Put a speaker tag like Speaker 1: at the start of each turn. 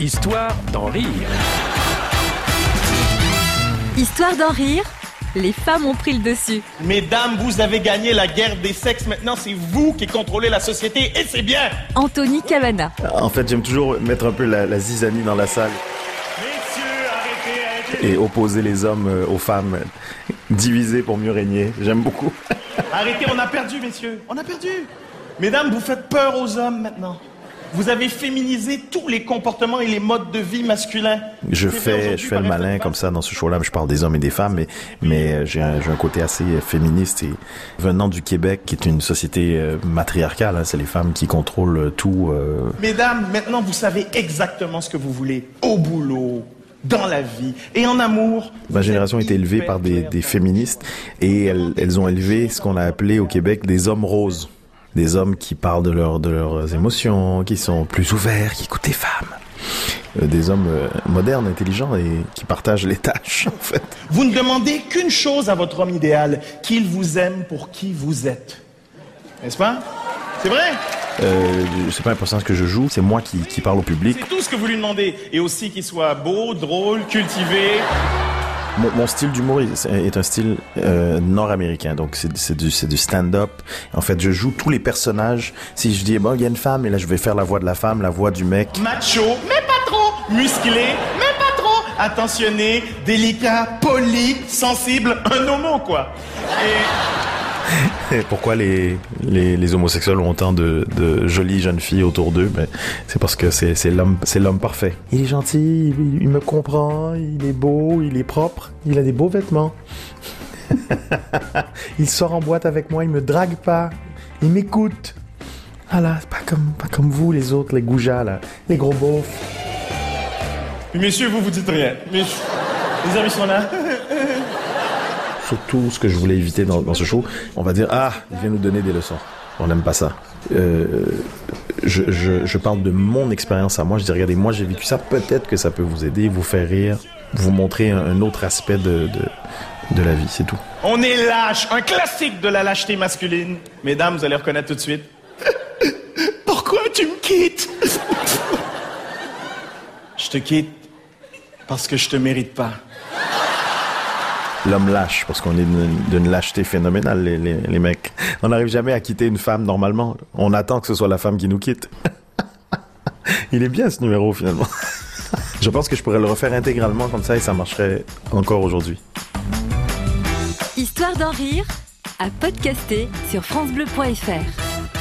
Speaker 1: Histoire d'en rire.
Speaker 2: Histoire d'en rire, les femmes ont pris le dessus.
Speaker 3: Mesdames, vous avez gagné la guerre des sexes. Maintenant, c'est vous qui contrôlez la société et c'est bien.
Speaker 2: Anthony Cavana.
Speaker 4: En fait, j'aime toujours mettre un peu la, la zizanie dans la salle
Speaker 3: Messieurs, arrêtez, arrêtez.
Speaker 4: et opposer les hommes euh, aux femmes, diviser pour mieux régner. J'aime beaucoup.
Speaker 3: Arrêtez, on a perdu, messieurs. On a perdu. Mesdames, vous faites peur aux hommes maintenant. Vous avez féminisé tous les comportements et les modes de vie masculins.
Speaker 4: Je fais, je fais le malin comme ça dans ce show-là. Je parle des hommes et des femmes, mais, mais euh, j'ai un, un côté assez euh, féministe et venant du Québec, qui est une société euh, matriarcale. hein, c'est les femmes qui contrôlent tout. euh,
Speaker 3: Mesdames, maintenant vous savez exactement ce que vous voulez au boulot, dans la vie et en amour.
Speaker 4: Ma génération a été élevée par des, des féministes et elles, elles ont élevé ce qu'on a appelé au Québec des hommes roses. Des hommes qui parlent de, leur, de leurs émotions, qui sont plus ouverts, qui écoutent les femmes. Euh, des hommes euh, modernes, intelligents et qui partagent les tâches, en fait.
Speaker 3: Vous ne demandez qu'une chose à votre homme idéal, qu'il vous aime pour qui vous êtes. N'est-ce pas? C'est vrai?
Speaker 4: Euh, c'est pas important ce que je joue, c'est moi qui, qui parle au public.
Speaker 3: C'est tout ce que vous lui demandez. Et aussi qu'il soit beau, drôle, cultivé.
Speaker 4: Mon, style d'humour est, un style euh, nord-américain, donc c'est du, stand-up. En fait, je joue tous les personnages. Si je dis, bon, il y a une femme, et là, je vais faire la voix de la femme, la voix du mec.
Speaker 3: Macho, mais pas trop. Musclé, mais pas trop. Attentionné, délicat, poli, sensible. Un homo, quoi.
Speaker 4: pourquoi les, les, les homosexuels ont autant de, de jolies jeunes filles autour d'eux ben, C'est parce que c'est c'est l'homme c'est l'homme parfait. Il est gentil, il, il me comprend, il est beau, il est propre, il a des beaux vêtements. il sort en boîte avec moi, il me drague pas, il m'écoute. Ah là, c'est pas comme, pas comme vous les autres, les goujats là, les gros beaufs.
Speaker 3: Messieurs, vous vous dites rien. Mais les amis sont là.
Speaker 4: Surtout ce que je voulais éviter dans, dans ce show. On va dire ah, il vient nous donner des leçons. On n'aime pas ça. Euh, je, je, je parle de mon expérience à moi. Je dis regardez, moi j'ai vécu ça. Peut-être que ça peut vous aider, vous faire rire, vous montrer un, un autre aspect de, de, de la vie. C'est tout.
Speaker 3: On est lâche, un classique de la lâcheté masculine. Mesdames, vous allez reconnaître tout de suite. Pourquoi tu me quittes? Je te quitte parce que je te mérite pas.
Speaker 4: L'homme lâche, parce qu'on est d'une lâcheté phénoménale, les, les, les mecs. On n'arrive jamais à quitter une femme normalement. On attend que ce soit la femme qui nous quitte. Il est bien ce numéro finalement. Je pense que je pourrais le refaire intégralement comme ça et ça marcherait encore aujourd'hui.
Speaker 2: Histoire d'en rire, à podcaster sur FranceBleu.fr.